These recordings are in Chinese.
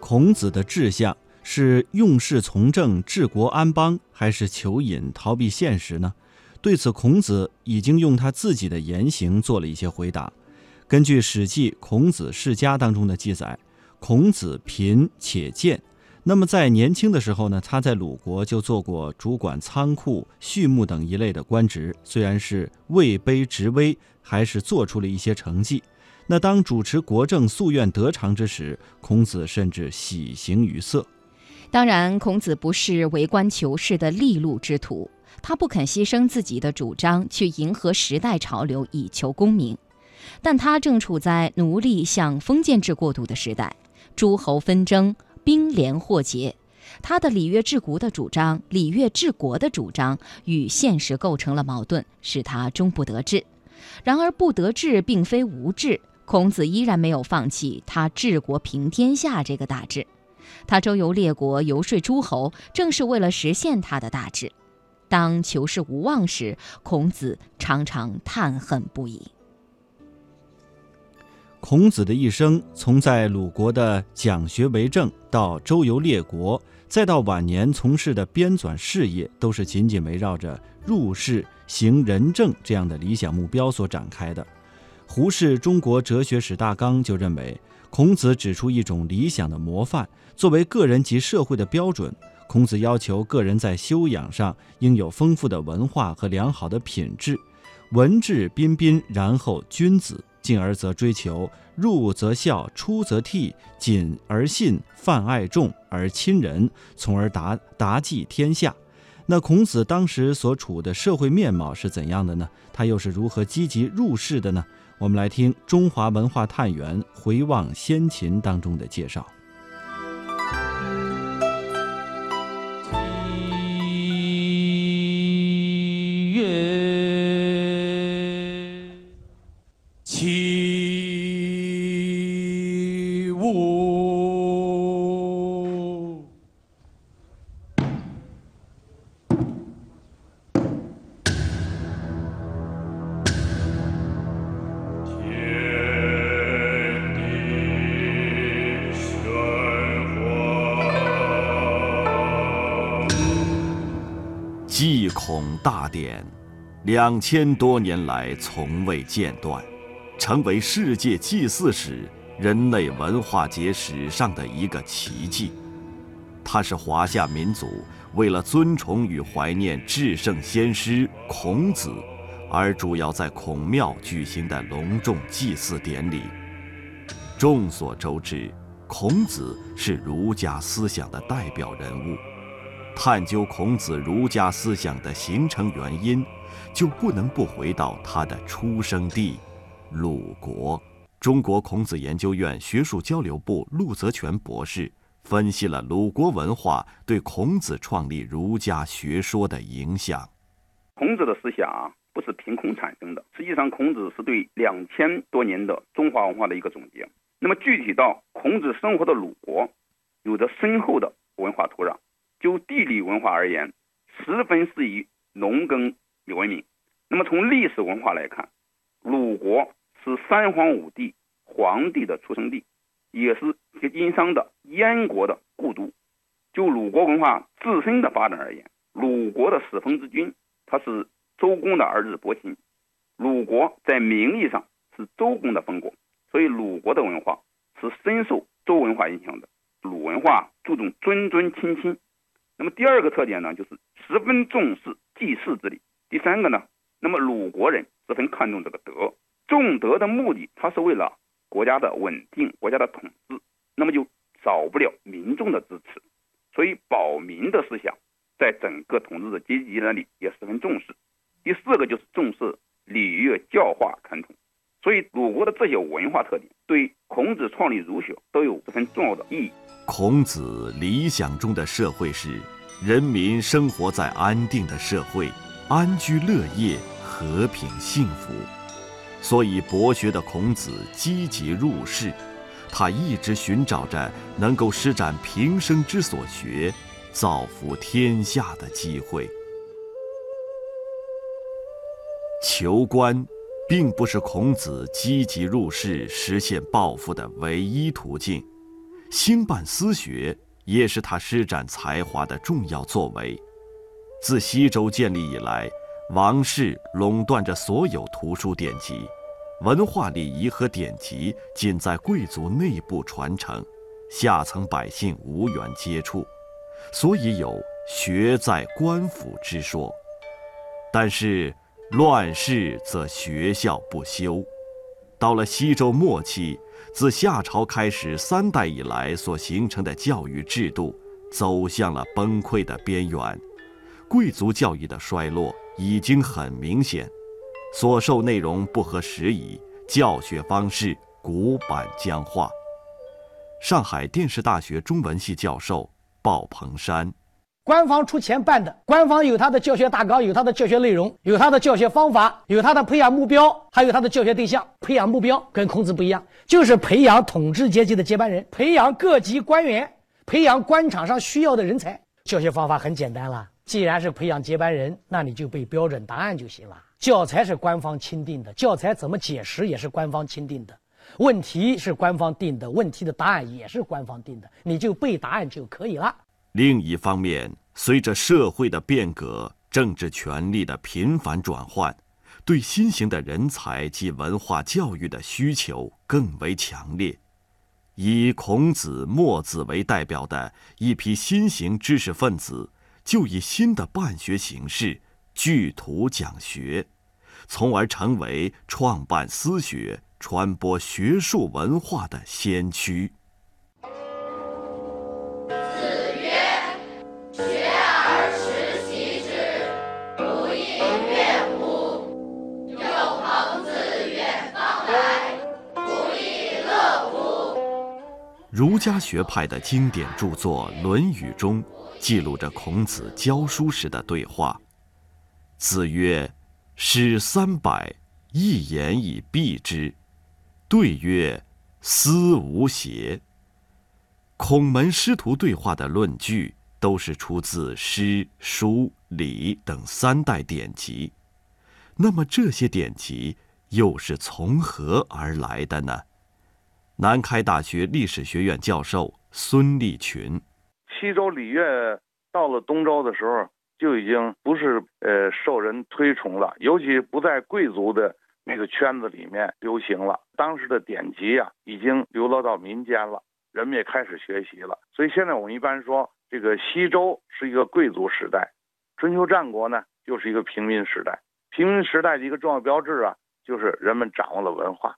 孔子的志向是用事从政、治国安邦，还是求隐逃避现实呢？对此，孔子已经用他自己的言行做了一些回答。根据《史记·孔子世家》当中的记载，孔子贫且贱。那么在年轻的时候呢，他在鲁国就做过主管仓库、畜牧等一类的官职，虽然是位卑职微，还是做出了一些成绩。那当主持国政、夙愿得偿之时，孔子甚至喜形于色。当然，孔子不是为官求仕的利禄之徒。他不肯牺牲自己的主张去迎合时代潮流以求功名，但他正处在奴隶向封建制过渡的时代，诸侯纷争，兵连祸结，他的礼乐治国的主张，礼乐治国的主张与现实构成了矛盾，使他终不得志。然而不得志并非无志，孔子依然没有放弃他治国平天下这个大志，他周游列国，游说诸侯，正是为了实现他的大志。当求是无望时，孔子常常叹恨不已。孔子的一生，从在鲁国的讲学为政，到周游列国，再到晚年从事的编纂事业，都是紧紧围绕着入世、行仁政这样的理想目标所展开的。胡适《中国哲学史大纲》就认为，孔子指出一种理想的模范，作为个人及社会的标准。孔子要求个人在修养上应有丰富的文化和良好的品质，文质彬彬，然后君子，进而则追求入则孝，出则悌，谨而信，泛爱众而亲仁，从而达达济天下。那孔子当时所处的社会面貌是怎样的呢？他又是如何积极入世的呢？我们来听《中华文化探源回望先秦》当中的介绍。祭孔大典，两千多年来从未间断，成为世界祭祀史、人类文化节史上的一个奇迹。它是华夏民族为了尊崇与怀念至圣先师孔子，而主要在孔庙举行的隆重祭祀典礼。众所周知，孔子是儒家思想的代表人物。探究孔子儒家思想的形成原因，就不能不回到他的出生地——鲁国。中国孔子研究院学术交流部陆泽全博士分析了鲁国文化对孔子创立儒家学说的影响。孔子的思想不是凭空产生的，实际上孔子是对两千多年的中华文化的一个总结。那么具体到孔子生活的鲁国，有着深厚的文化土壤。就地理文化而言，十分适宜农耕文明。那么从历史文化来看，鲁国是三皇五帝皇帝的出生地，也是殷商的燕国的故都。就鲁国文化自身的发展而言，鲁国的始封之君他是周公的儿子伯禽，鲁国在名义上是周公的封国，所以鲁国的文化是深受周文化影响的。鲁文化注重尊尊亲亲。那么第二个特点呢，就是十分重视祭祀之礼。第三个呢，那么鲁国人十分看重这个德，重德的目的，他是为了国家的稳定、国家的统治，那么就少不了民众的支持。所以保民的思想，在整个统治的阶级那里也十分重视。第四个就是重视礼乐教化传统。所以鲁国的这些文化特点，对孔子创立儒学都有十分重要的意义。孔子理想中的社会是，人民生活在安定的社会，安居乐业，和平幸福。所以博学的孔子积极入世，他一直寻找着能够施展平生之所学，造福天下的机会。求官，并不是孔子积极入世实现抱负的唯一途径。兴办私学也是他施展才华的重要作为。自西周建立以来，王室垄断着所有图书典籍，文化礼仪和典籍仅在贵族内部传承，下层百姓无缘接触，所以有“学在官府”之说。但是，乱世则学校不修。到了西周末期，自夏朝开始三代以来所形成的教育制度，走向了崩溃的边缘。贵族教育的衰落已经很明显，所授内容不合时宜，教学方式古板僵化。上海电视大学中文系教授鲍鹏山：官方出钱办的，官方有他的教学大纲，有他的教学内容，有他的教学方法，有他的培养目标，还有他的教学对象。培养目标跟孔子不一样，就是培养统治阶级的接班人，培养各级官员，培养官场上需要的人才。教学方法很简单了。既然是培养接班人，那你就背标准答案就行了。教材是官方钦定的，教材怎么解释也是官方钦定的，问题是官方定的，问题的答案也是官方定的，你就背答案就可以了。另一方面，随着社会的变革，政治权力的频繁转换，对新型的人才及文化教育的需求更为强烈。以孔子、墨子为代表的一批新型知识分子。就以新的办学形式聚图讲学，从而成为创办私学、传播学术文化的先驱。儒家学派的经典著作《论语》中。记录着孔子教书时的对话。子曰：“诗三百，一言以蔽之。”对曰：“思无邪。”孔门师徒对话的论据都是出自诗、书、礼等三代典籍。那么这些典籍又是从何而来的呢？南开大学历史学院教授孙立群。西周礼乐到了东周的时候，就已经不是呃受人推崇了，尤其不在贵族的那个圈子里面流行了。当时的典籍啊，已经流落到民间了，人们也开始学习了。所以现在我们一般说，这个西周是一个贵族时代，春秋战国呢又是一个平民时代。平民时代的一个重要标志啊，就是人们掌握了文化。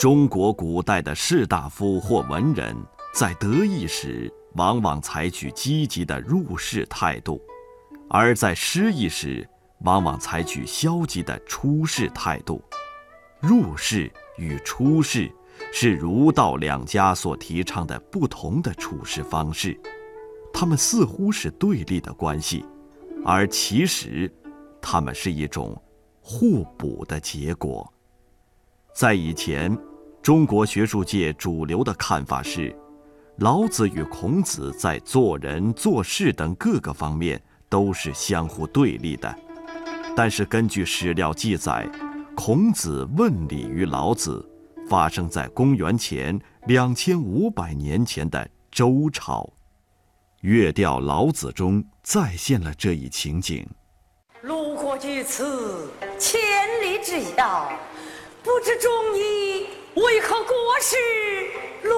中国古代的士大夫或文人，在得意时往往采取积极的入世态度，而在失意时往往采取消极的出世态度。入世与出世是儒道两家所提倡的不同的处事方式，他们似乎是对立的关系，而其实，他们是一种互补的结果。在以前。中国学术界主流的看法是，老子与孔子在做人做事等各个方面都是相互对立的。但是根据史料记载，孔子问礼于老子，发生在公元前两千五百年前的周朝。《乐调《老子》中再现了这一情景：路过于此，千里之遥，不知中医。为何国事碌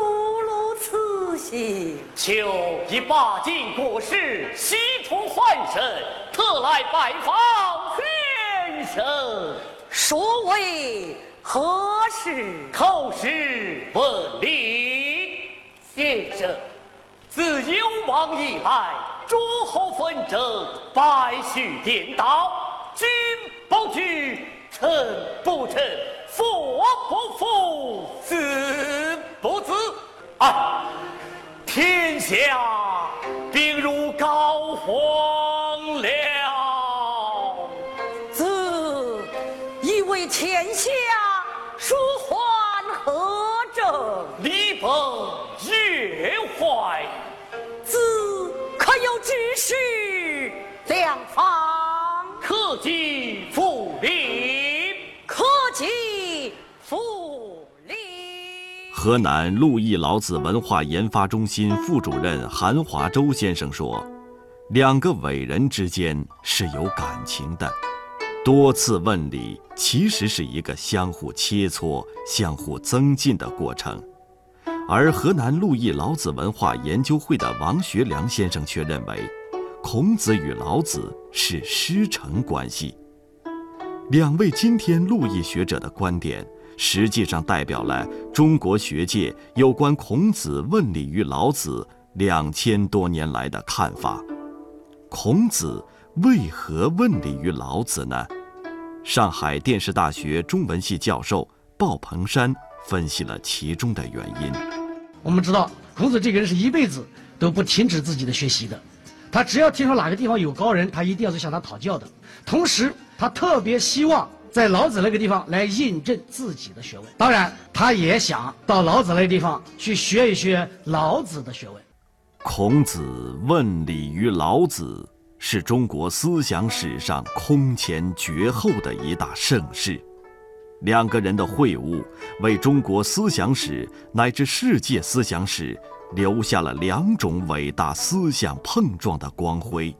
碌此行？求以八进国事，西出换神，特来拜访先生。所谓何事？叩师问礼。先生，自幽王以来，诸侯纷争，百绪颠倒，君不惧，臣不臣。父不父，子不子，啊！天下病入膏肓了。子以为天下舒缓何症？礼崩乐坏。子可有指示良方？克己复礼。可及。父。河南陆毅老子文化研发中心副主任韩华洲先生说：“两个伟人之间是有感情的，多次问礼其实是一个相互切磋、相互增进的过程。”而河南陆毅老子文化研究会的王学良先生却认为，孔子与老子是师承关系。两位今天陆毅学者的观点。实际上代表了中国学界有关孔子问礼于老子两千多年来的看法。孔子为何问礼于老子呢？上海电视大学中文系教授鲍鹏山分析了其中的原因。我们知道，孔子这个人是一辈子都不停止自己的学习的，他只要听说哪个地方有高人，他一定要去向他讨教的。同时，他特别希望。在老子那个地方来印证自己的学问，当然，他也想到老子那个地方去学一学老子的学问。孔子问礼于老子，是中国思想史上空前绝后的一大盛事。两个人的会晤，为中国思想史乃至世界思想史留下了两种伟大思想碰撞的光辉。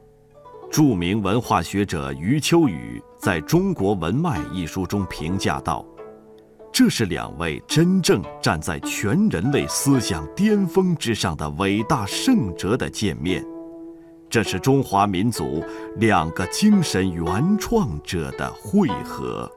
著名文化学者余秋雨在中国文脉一书中评价道：“这是两位真正站在全人类思想巅峰之上的伟大圣哲的见面，这是中华民族两个精神原创者的汇合。”